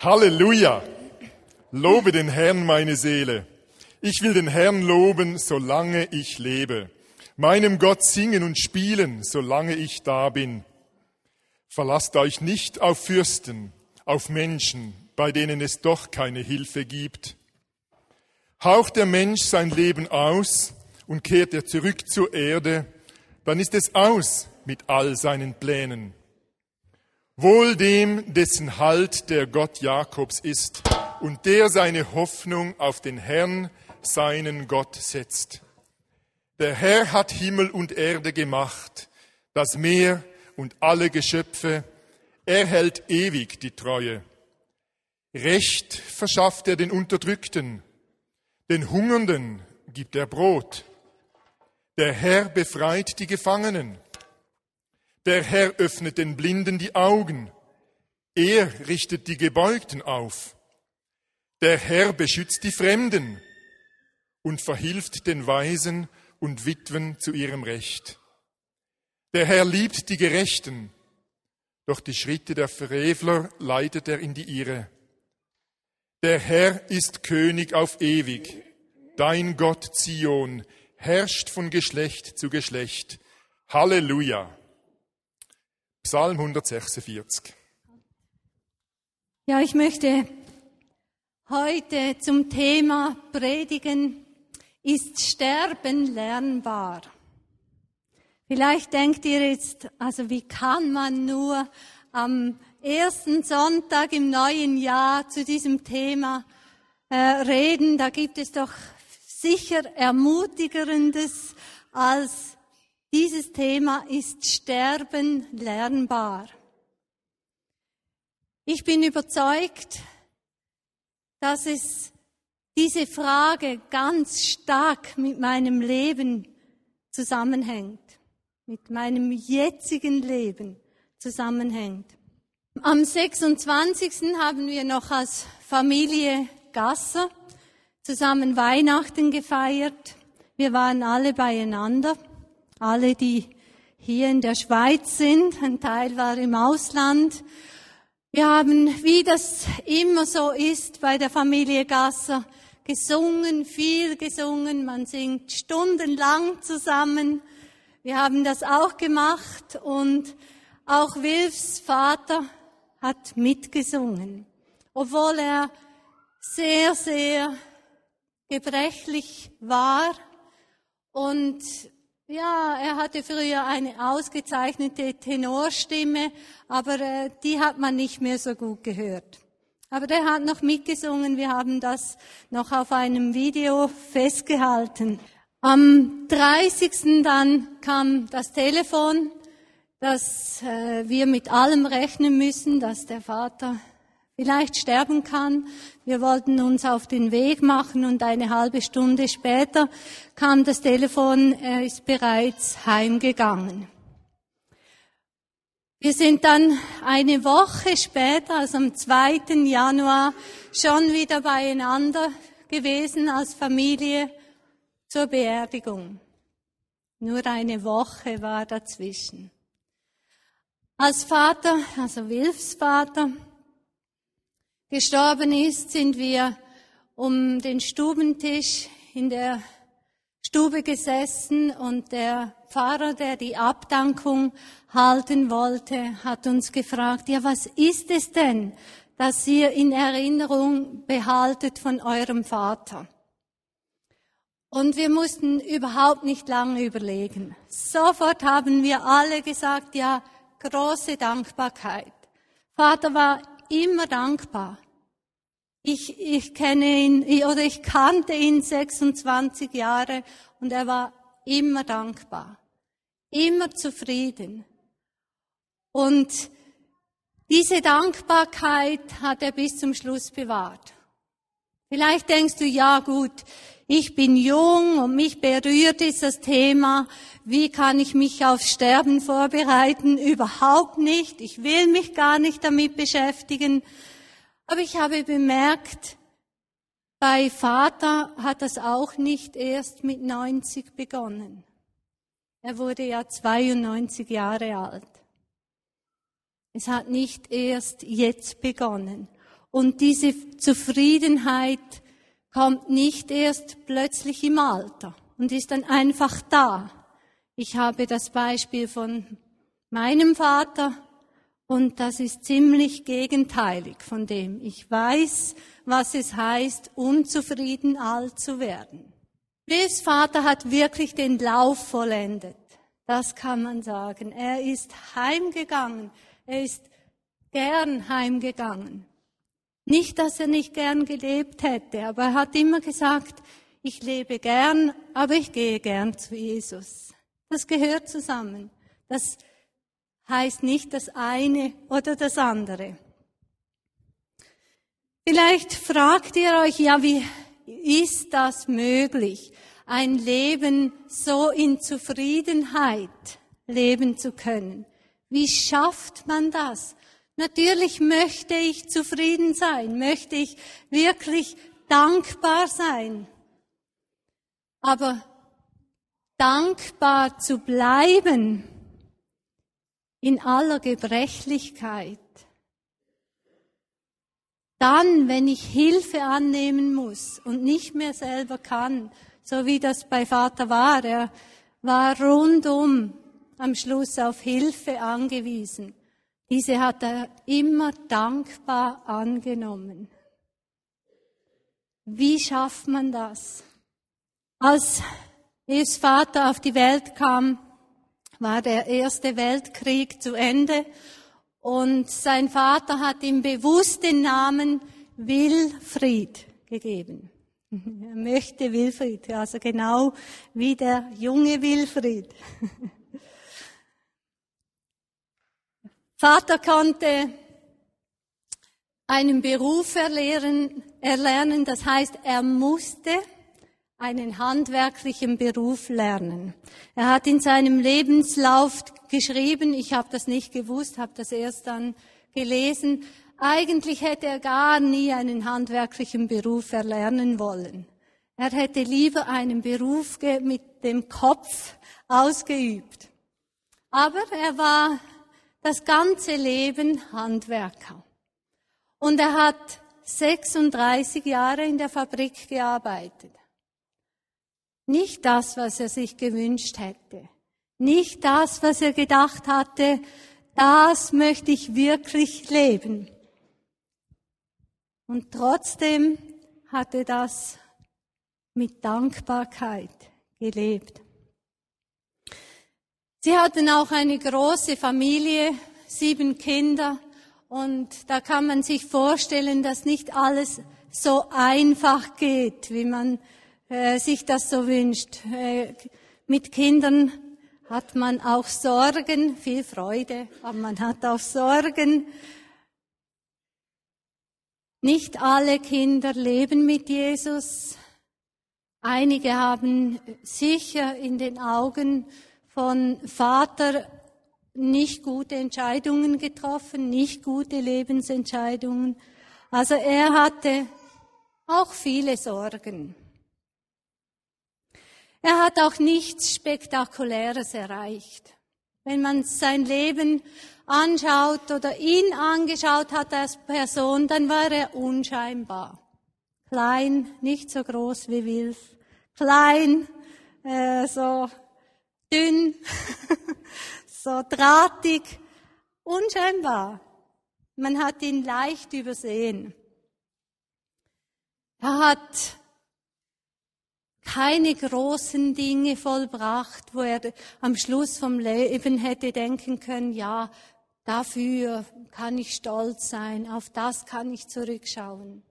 Halleluja! Lobe den Herrn, meine Seele. Ich will den Herrn loben, solange ich lebe. Meinem Gott singen und spielen, solange ich da bin. Verlasst euch nicht auf Fürsten, auf Menschen, bei denen es doch keine Hilfe gibt. Haucht der Mensch sein Leben aus und kehrt er zurück zur Erde, dann ist es aus mit all seinen Plänen. Wohl dem, dessen Halt der Gott Jakobs ist und der seine Hoffnung auf den Herrn, seinen Gott, setzt. Der Herr hat Himmel und Erde gemacht, das Meer und alle Geschöpfe. Er hält ewig die Treue. Recht verschafft er den Unterdrückten, den Hungernden gibt er Brot. Der Herr befreit die Gefangenen. Der Herr öffnet den Blinden die Augen. Er richtet die Gebeugten auf. Der Herr beschützt die Fremden und verhilft den Weisen und Witwen zu ihrem Recht. Der Herr liebt die Gerechten, doch die Schritte der Frevler leitet er in die Irre. Der Herr ist König auf ewig. Dein Gott Zion herrscht von Geschlecht zu Geschlecht. Halleluja. Psalm 146. Ja, ich möchte heute zum Thema predigen, ist Sterben lernbar? Vielleicht denkt ihr jetzt, also wie kann man nur am ersten Sonntag im neuen Jahr zu diesem Thema äh, reden? Da gibt es doch sicher ermutigerendes als dieses Thema ist Sterben lernbar. Ich bin überzeugt, dass es diese Frage ganz stark mit meinem Leben zusammenhängt, mit meinem jetzigen Leben zusammenhängt. Am 26. haben wir noch als Familie Gasser zusammen Weihnachten gefeiert. Wir waren alle beieinander alle, die hier in der Schweiz sind. Ein Teil war im Ausland. Wir haben, wie das immer so ist bei der Familie Gasser, gesungen, viel gesungen. Man singt stundenlang zusammen. Wir haben das auch gemacht und auch Wilfs Vater hat mitgesungen, obwohl er sehr, sehr gebrechlich war und ja, er hatte früher eine ausgezeichnete Tenorstimme, aber äh, die hat man nicht mehr so gut gehört. Aber der hat noch mitgesungen, wir haben das noch auf einem Video festgehalten. Am 30. dann kam das Telefon, dass äh, wir mit allem rechnen müssen, dass der Vater vielleicht sterben kann. Wir wollten uns auf den Weg machen und eine halbe Stunde später kam das Telefon, er ist bereits heimgegangen. Wir sind dann eine Woche später, also am 2. Januar, schon wieder beieinander gewesen als Familie zur Beerdigung. Nur eine Woche war dazwischen. Als Vater, also Wilfs Vater, gestorben ist, sind wir um den Stubentisch in der Stube gesessen und der Pfarrer, der die Abdankung halten wollte, hat uns gefragt, ja, was ist es denn, das ihr in Erinnerung behaltet von eurem Vater? Und wir mussten überhaupt nicht lange überlegen. Sofort haben wir alle gesagt, ja, große Dankbarkeit. Vater war immer dankbar. Ich, ich kenne ihn oder ich kannte ihn 26 Jahre und er war immer dankbar, immer zufrieden. Und diese Dankbarkeit hat er bis zum Schluss bewahrt. Vielleicht denkst du, ja gut, ich bin jung und mich berührt dieses Thema. Wie kann ich mich aufs Sterben vorbereiten? Überhaupt nicht. Ich will mich gar nicht damit beschäftigen. Aber ich habe bemerkt, bei Vater hat das auch nicht erst mit 90 begonnen. Er wurde ja 92 Jahre alt. Es hat nicht erst jetzt begonnen. Und diese Zufriedenheit kommt nicht erst plötzlich im Alter und ist dann einfach da. Ich habe das Beispiel von meinem Vater und das ist ziemlich gegenteilig von dem. Ich weiß, was es heißt, unzufrieden alt zu werden. Bill's Vater hat wirklich den Lauf vollendet. Das kann man sagen. Er ist heimgegangen. Er ist gern heimgegangen. Nicht, dass er nicht gern gelebt hätte, aber er hat immer gesagt, ich lebe gern, aber ich gehe gern zu Jesus. Das gehört zusammen. Das heißt nicht das eine oder das andere. Vielleicht fragt ihr euch, ja, wie ist das möglich? ein Leben so in Zufriedenheit leben zu können. Wie schafft man das? Natürlich möchte ich zufrieden sein, möchte ich wirklich dankbar sein. Aber dankbar zu bleiben in aller Gebrechlichkeit, dann, wenn ich Hilfe annehmen muss und nicht mehr selber kann, so wie das bei Vater war. Er war rundum am Schluss auf Hilfe angewiesen. Diese hat er immer dankbar angenommen. Wie schafft man das? Als Jes Vater auf die Welt kam, war der Erste Weltkrieg zu Ende und sein Vater hat ihm bewusst den Namen Wilfried gegeben. Er möchte Wilfried, also genau wie der junge Wilfried. Vater konnte einen Beruf erlernen, erlernen, das heißt, er musste einen handwerklichen Beruf lernen. Er hat in seinem Lebenslauf geschrieben, ich habe das nicht gewusst, habe das erst dann gelesen, eigentlich hätte er gar nie einen handwerklichen Beruf erlernen wollen. Er hätte lieber einen Beruf mit dem Kopf ausgeübt. Aber er war das ganze Leben Handwerker. Und er hat 36 Jahre in der Fabrik gearbeitet. Nicht das, was er sich gewünscht hätte. Nicht das, was er gedacht hatte, das möchte ich wirklich leben. Und trotzdem hat er das mit Dankbarkeit gelebt. Sie hatten auch eine große Familie, sieben Kinder, und da kann man sich vorstellen, dass nicht alles so einfach geht, wie man äh, sich das so wünscht. Äh, mit Kindern hat man auch Sorgen, viel Freude, aber man hat auch Sorgen. Nicht alle Kinder leben mit Jesus. Einige haben sicher in den Augen von Vater nicht gute Entscheidungen getroffen, nicht gute Lebensentscheidungen. Also er hatte auch viele Sorgen. Er hat auch nichts Spektakuläres erreicht. Wenn man sein Leben anschaut oder ihn angeschaut hat als Person, dann war er unscheinbar. Klein, nicht so groß wie Wilf. Klein, äh, so dünn, so drahtig, unscheinbar. Man hat ihn leicht übersehen. Er hat keine großen Dinge vollbracht, wo er am Schluss vom Leben hätte denken können, ja, Dafür kann ich stolz sein, auf das kann ich zurückschauen.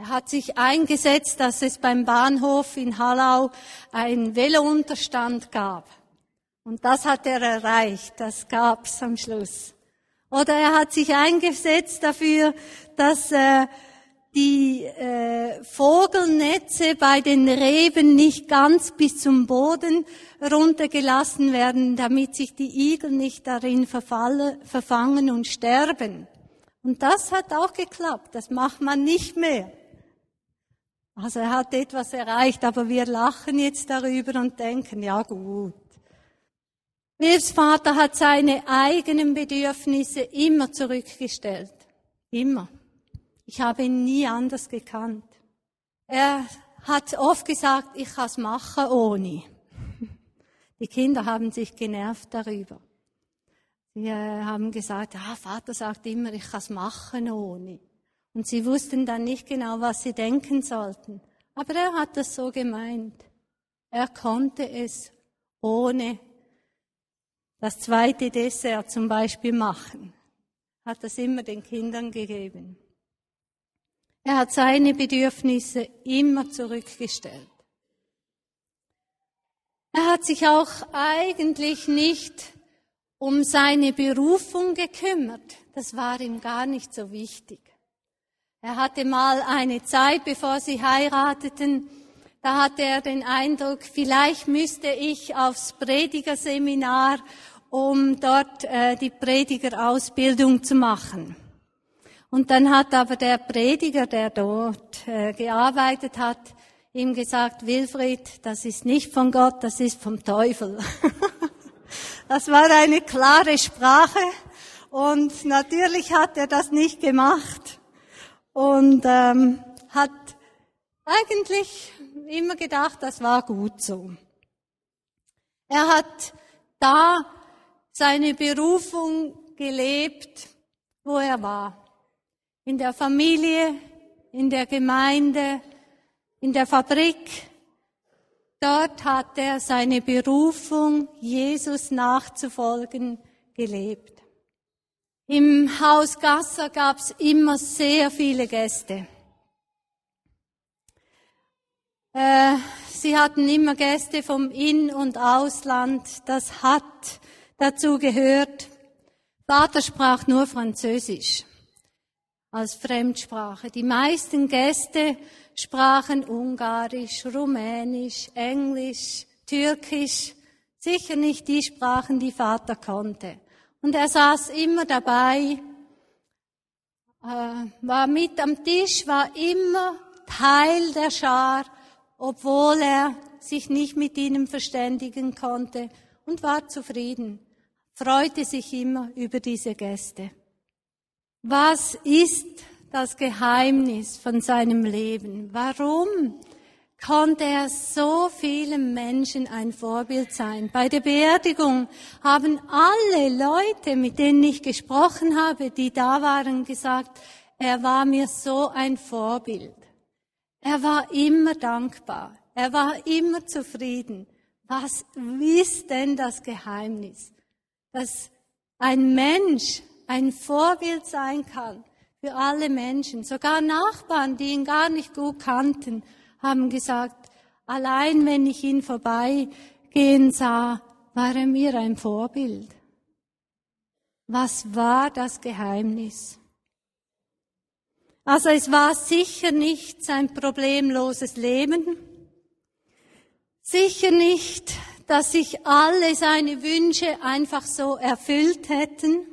Er hat sich eingesetzt, dass es beim Bahnhof in Hallau einen Velounterstand gab. Und das hat er erreicht, das gab's am Schluss. Oder er hat sich eingesetzt dafür, dass äh, die äh, Vogelnetze bei den Reben nicht ganz bis zum Boden runtergelassen werden, damit sich die Igel nicht darin verfalle, verfangen und sterben. Und das hat auch geklappt. Das macht man nicht mehr. Also er hat etwas erreicht, aber wir lachen jetzt darüber und denken, ja gut. Wilfs Vater hat seine eigenen Bedürfnisse immer zurückgestellt. Immer. Ich habe ihn nie anders gekannt. Er hat oft gesagt, ich kann es machen ohne. Die Kinder haben sich genervt darüber. Sie äh, haben gesagt, ah, Vater sagt immer, ich kann es machen ohne. Und sie wussten dann nicht genau, was sie denken sollten. Aber er hat das so gemeint. Er konnte es ohne das zweite Dessert zum Beispiel machen. Hat das immer den Kindern gegeben. Er hat seine Bedürfnisse immer zurückgestellt. Er hat sich auch eigentlich nicht um seine Berufung gekümmert. Das war ihm gar nicht so wichtig. Er hatte mal eine Zeit, bevor sie heirateten, da hatte er den Eindruck, vielleicht müsste ich aufs Predigerseminar, um dort äh, die Predigerausbildung zu machen. Und dann hat aber der Prediger, der dort äh, gearbeitet hat, ihm gesagt, Wilfried, das ist nicht von Gott, das ist vom Teufel. das war eine klare Sprache und natürlich hat er das nicht gemacht und ähm, hat eigentlich immer gedacht, das war gut so. Er hat da seine Berufung gelebt, wo er war in der Familie, in der Gemeinde, in der Fabrik. Dort hat er seine Berufung, Jesus nachzufolgen, gelebt. Im Haus Gasser gab es immer sehr viele Gäste. Äh, sie hatten immer Gäste vom In- und Ausland. Das hat dazu gehört. Vater sprach nur Französisch als Fremdsprache. Die meisten Gäste sprachen Ungarisch, Rumänisch, Englisch, Türkisch, sicher nicht die Sprachen, die Vater konnte. Und er saß immer dabei, äh, war mit am Tisch, war immer Teil der Schar, obwohl er sich nicht mit ihnen verständigen konnte und war zufrieden, freute sich immer über diese Gäste. Was ist das Geheimnis von seinem Leben? Warum konnte er so vielen Menschen ein Vorbild sein? Bei der Beerdigung haben alle Leute, mit denen ich gesprochen habe, die da waren, gesagt, er war mir so ein Vorbild. Er war immer dankbar. Er war immer zufrieden. Was ist denn das Geheimnis? Dass ein Mensch ein Vorbild sein kann für alle Menschen. Sogar Nachbarn, die ihn gar nicht gut kannten, haben gesagt, allein wenn ich ihn vorbeigehen sah, war er mir ein Vorbild. Was war das Geheimnis? Also es war sicher nicht sein problemloses Leben, sicher nicht, dass sich alle seine Wünsche einfach so erfüllt hätten,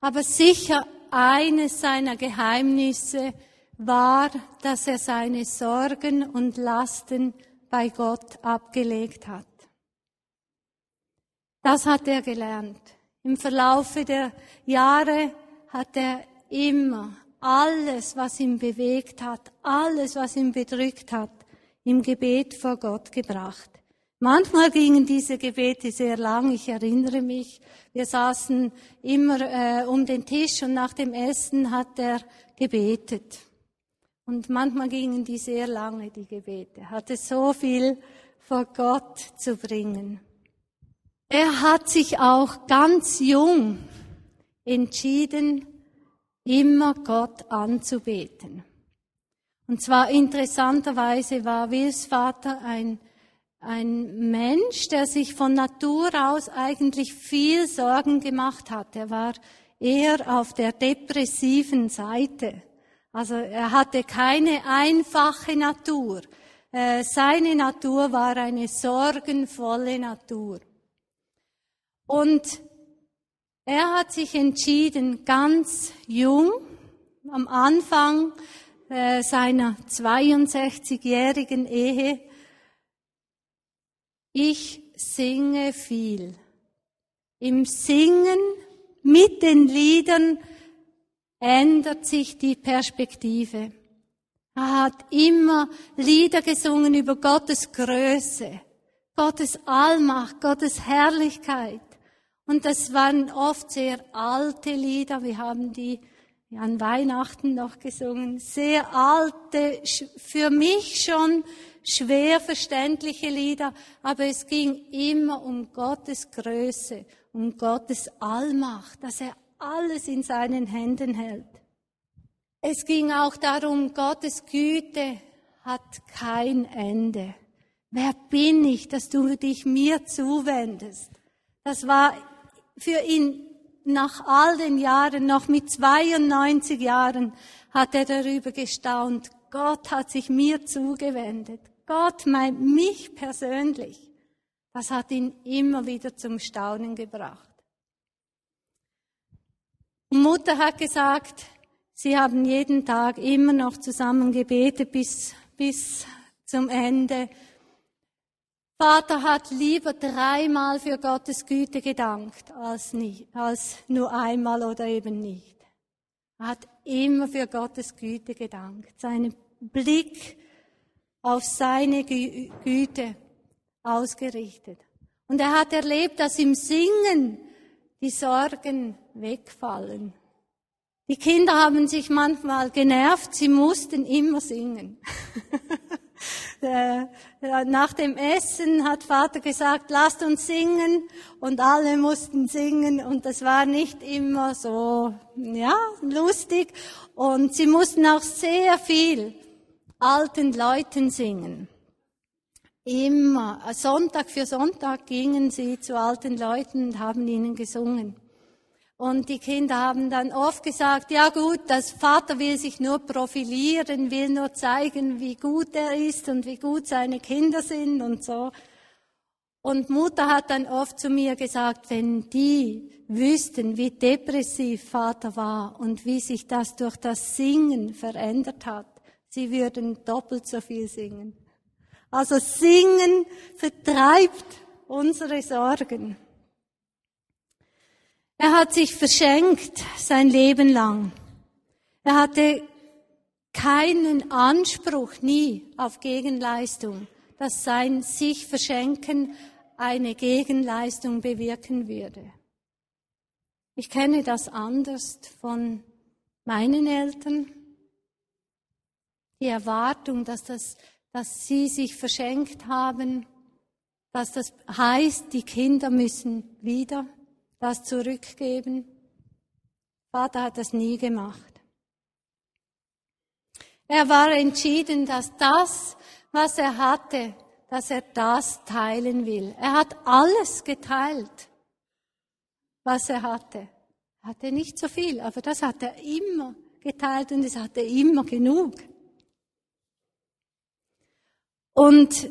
Aber sicher eines seiner Geheimnisse war, dass er seine Sorgen und Lasten bei Gott abgelegt hat. Das hat er gelernt. Im Verlaufe der Jahre hat er immer alles, was ihn bewegt hat, alles, was ihn bedrückt hat, im Gebet vor Gott gebracht. Manchmal gingen diese Gebete sehr lang. Ich erinnere mich, wir saßen immer äh, um den Tisch und nach dem Essen hat er gebetet. Und manchmal gingen die sehr lange, die Gebete. Hatte so viel vor Gott zu bringen. Er hat sich auch ganz jung entschieden, immer Gott anzubeten. Und zwar interessanterweise war Wills Vater ein ein Mensch, der sich von Natur aus eigentlich viel Sorgen gemacht hat. Er war eher auf der depressiven Seite. Also er hatte keine einfache Natur. Äh, seine Natur war eine sorgenvolle Natur. Und er hat sich entschieden, ganz jung, am Anfang äh, seiner 62-jährigen Ehe, ich singe viel. Im Singen mit den Liedern ändert sich die Perspektive. Er hat immer Lieder gesungen über Gottes Größe, Gottes Allmacht, Gottes Herrlichkeit. Und das waren oft sehr alte Lieder. Wir haben die an Weihnachten noch gesungen. Sehr alte, für mich schon schwer verständliche Lieder, aber es ging immer um Gottes Größe, um Gottes Allmacht, dass er alles in seinen Händen hält. Es ging auch darum, Gottes Güte hat kein Ende. Wer bin ich, dass du dich mir zuwendest? Das war für ihn nach all den Jahren, noch mit 92 Jahren, hat er darüber gestaunt. Gott hat sich mir zugewendet. Gott meint mich persönlich. Das hat ihn immer wieder zum Staunen gebracht. Und Mutter hat gesagt, sie haben jeden Tag immer noch zusammen gebetet bis, bis zum Ende. Vater hat lieber dreimal für Gottes Güte gedankt, als, nicht, als nur einmal oder eben nicht. Er hat immer für Gottes Güte gedankt. Seinen Blick auf seine Güte ausgerichtet. Und er hat erlebt, dass im Singen die Sorgen wegfallen. Die Kinder haben sich manchmal genervt, sie mussten immer singen. Äh, nach dem Essen hat Vater gesagt, lasst uns singen und alle mussten singen und das war nicht immer so, ja, lustig und sie mussten auch sehr viel alten Leuten singen. Immer, Sonntag für Sonntag gingen sie zu alten Leuten und haben ihnen gesungen. Und die Kinder haben dann oft gesagt, ja gut, das Vater will sich nur profilieren, will nur zeigen, wie gut er ist und wie gut seine Kinder sind und so. Und Mutter hat dann oft zu mir gesagt, wenn die wüssten, wie depressiv Vater war und wie sich das durch das Singen verändert hat, sie würden doppelt so viel singen. Also Singen vertreibt unsere Sorgen. Er hat sich verschenkt sein Leben lang. Er hatte keinen Anspruch nie auf Gegenleistung, dass sein sich verschenken eine Gegenleistung bewirken würde. Ich kenne das anders von meinen Eltern. Die Erwartung, dass das, dass sie sich verschenkt haben, dass das heißt, die Kinder müssen wieder das zurückgeben. Vater hat das nie gemacht. Er war entschieden, dass das, was er hatte, dass er das teilen will. Er hat alles geteilt, was er hatte. Er hatte nicht so viel, aber das hat er immer geteilt und es hatte immer genug. Und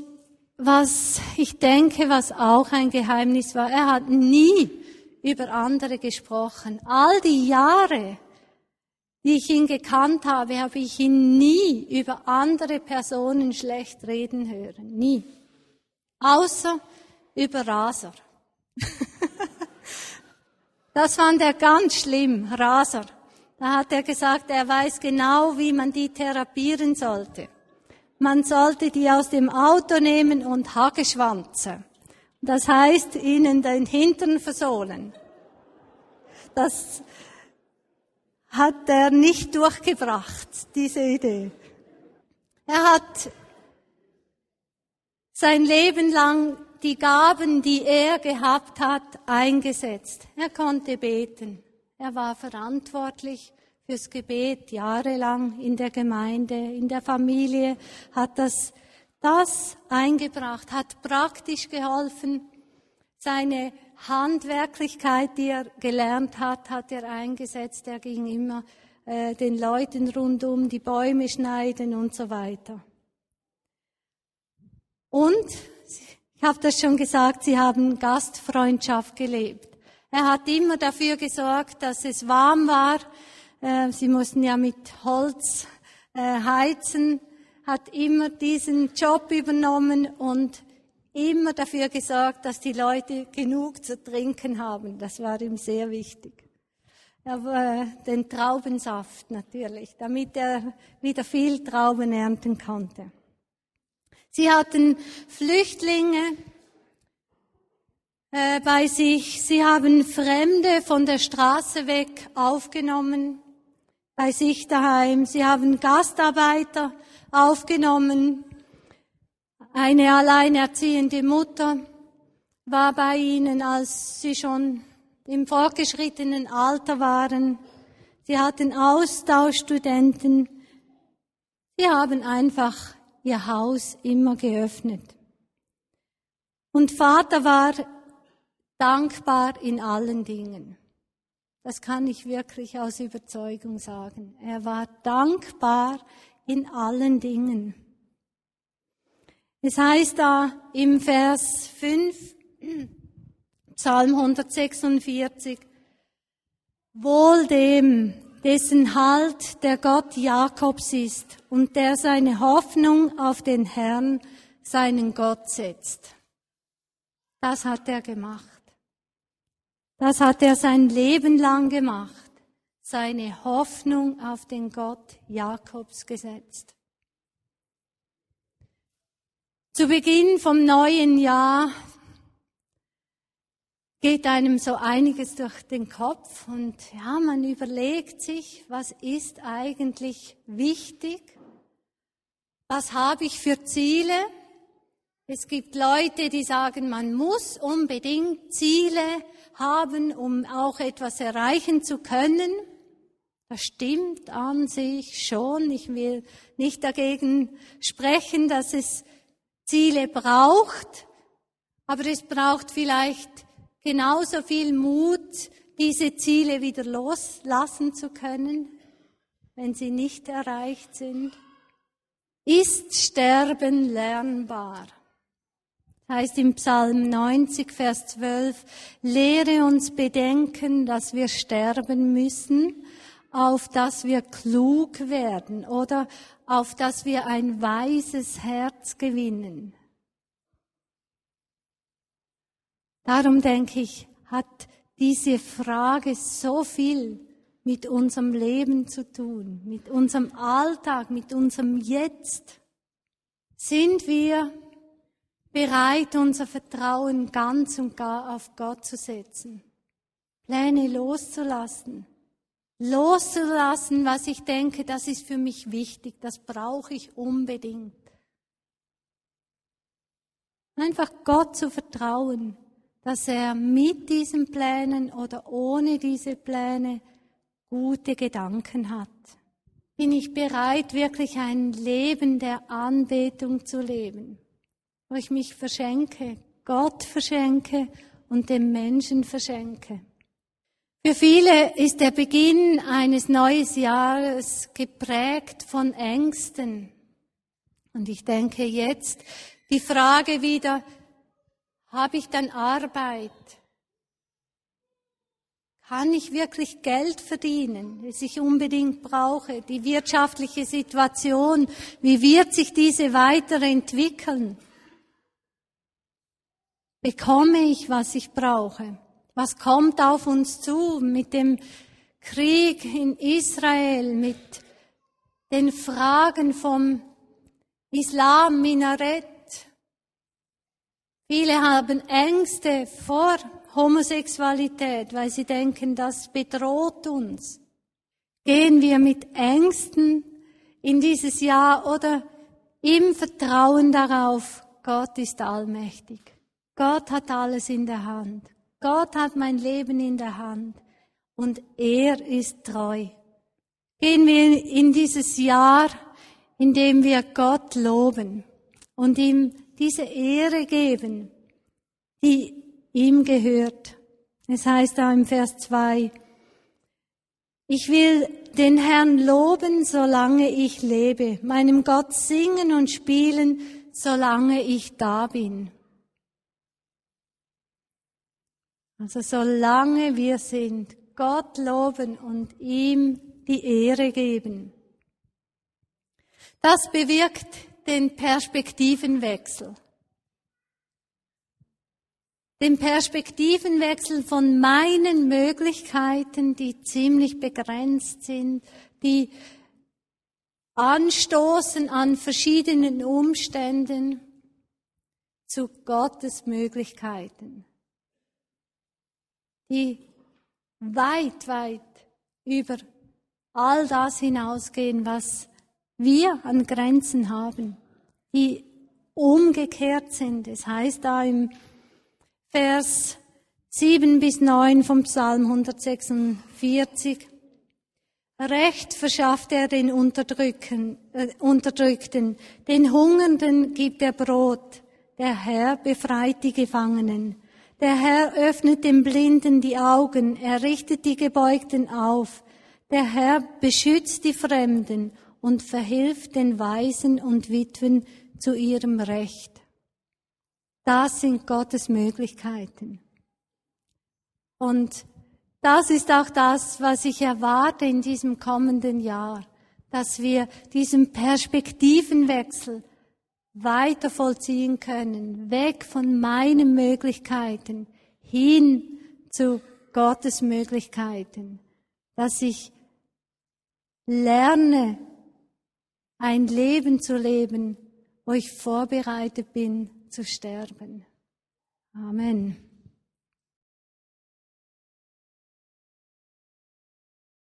was ich denke, was auch ein Geheimnis war, er hat nie über andere gesprochen. All die Jahre, die ich ihn gekannt habe, habe ich ihn nie über andere Personen schlecht reden hören. Nie. Außer über Raser. das fand er ganz schlimm, Raser. Da hat er gesagt, er weiß genau, wie man die therapieren sollte. Man sollte die aus dem Auto nehmen und Hageschwanze. Das heißt, ihnen den Hintern versohlen. Das hat er nicht durchgebracht, diese Idee. Er hat sein Leben lang die Gaben, die er gehabt hat, eingesetzt. Er konnte beten. Er war verantwortlich fürs Gebet jahrelang in der Gemeinde, in der Familie, hat das das eingebracht, hat praktisch geholfen. Seine Handwerklichkeit, die er gelernt hat, hat er eingesetzt. Er ging immer äh, den Leuten rundum die Bäume schneiden und so weiter. Und, ich habe das schon gesagt, sie haben Gastfreundschaft gelebt. Er hat immer dafür gesorgt, dass es warm war. Äh, sie mussten ja mit Holz äh, heizen hat immer diesen Job übernommen und immer dafür gesorgt, dass die Leute genug zu trinken haben. Das war ihm sehr wichtig. aber den Traubensaft natürlich, damit er wieder viel Trauben ernten konnte. Sie hatten Flüchtlinge äh, bei sich. Sie haben Fremde von der Straße weg aufgenommen bei sich daheim. Sie haben Gastarbeiter aufgenommen. Eine alleinerziehende Mutter war bei ihnen, als sie schon im fortgeschrittenen Alter waren. Sie hatten Austauschstudenten. Sie haben einfach ihr Haus immer geöffnet. Und Vater war dankbar in allen Dingen. Das kann ich wirklich aus Überzeugung sagen. Er war dankbar in allen Dingen. Es heißt da im Vers 5, Psalm 146, Wohl dem, dessen Halt der Gott Jakobs ist und der seine Hoffnung auf den Herrn, seinen Gott setzt. Das hat er gemacht. Das hat er sein Leben lang gemacht. Seine Hoffnung auf den Gott Jakobs gesetzt. Zu Beginn vom neuen Jahr geht einem so einiges durch den Kopf und ja, man überlegt sich, was ist eigentlich wichtig? Was habe ich für Ziele? Es gibt Leute, die sagen, man muss unbedingt Ziele haben, um auch etwas erreichen zu können. Das stimmt an sich schon. Ich will nicht dagegen sprechen, dass es Ziele braucht, aber es braucht vielleicht genauso viel Mut, diese Ziele wieder loslassen zu können, wenn sie nicht erreicht sind. Ist Sterben lernbar? Heißt im Psalm 90, Vers 12, lehre uns bedenken, dass wir sterben müssen, auf dass wir klug werden oder auf dass wir ein weises Herz gewinnen. Darum denke ich, hat diese Frage so viel mit unserem Leben zu tun, mit unserem Alltag, mit unserem Jetzt. Sind wir bereit, unser Vertrauen ganz und gar auf Gott zu setzen? Pläne loszulassen? Loszulassen, was ich denke, das ist für mich wichtig, das brauche ich unbedingt. Einfach Gott zu vertrauen dass er mit diesen Plänen oder ohne diese Pläne gute Gedanken hat. Bin ich bereit, wirklich ein Leben der Anbetung zu leben, wo ich mich verschenke, Gott verschenke und dem Menschen verschenke. Für viele ist der Beginn eines neuen Jahres geprägt von Ängsten. Und ich denke jetzt die Frage wieder, habe ich dann Arbeit? Kann ich wirklich Geld verdienen, das ich unbedingt brauche? Die wirtschaftliche Situation, wie wird sich diese weiterentwickeln? Bekomme ich, was ich brauche? Was kommt auf uns zu mit dem Krieg in Israel, mit den Fragen vom Islam, Minarett? Viele haben Ängste vor Homosexualität, weil sie denken, das bedroht uns. Gehen wir mit Ängsten in dieses Jahr oder im Vertrauen darauf, Gott ist allmächtig. Gott hat alles in der Hand. Gott hat mein Leben in der Hand und er ist treu. Gehen wir in dieses Jahr, in dem wir Gott loben und ihm diese Ehre geben, die ihm gehört. Es heißt da im Vers 2, ich will den Herrn loben, solange ich lebe, meinem Gott singen und spielen, solange ich da bin. Also solange wir sind, Gott loben und ihm die Ehre geben. Das bewirkt den Perspektivenwechsel. den Perspektivenwechsel von meinen Möglichkeiten, die ziemlich begrenzt sind, die anstoßen an verschiedenen Umständen, zu Gottes Möglichkeiten, die weit, weit über all das hinausgehen, was wir an Grenzen haben, die umgekehrt sind. Es heißt da im Vers 7 bis 9 vom Psalm 146, Recht verschafft er den Unterdrücken, äh, Unterdrückten, den Hungernden gibt er Brot, der Herr befreit die Gefangenen. Der Herr öffnet dem Blinden die Augen, er richtet die Gebeugten auf. Der Herr beschützt die Fremden und verhilft den Waisen und Witwen zu ihrem Recht. Das sind Gottes Möglichkeiten. Und das ist auch das, was ich erwarte in diesem kommenden Jahr, dass wir diesen Perspektivenwechsel weiter vollziehen können, weg von meinen Möglichkeiten hin zu Gottes Möglichkeiten, dass ich lerne, ein Leben zu leben, wo ich vorbereitet bin zu sterben. Amen.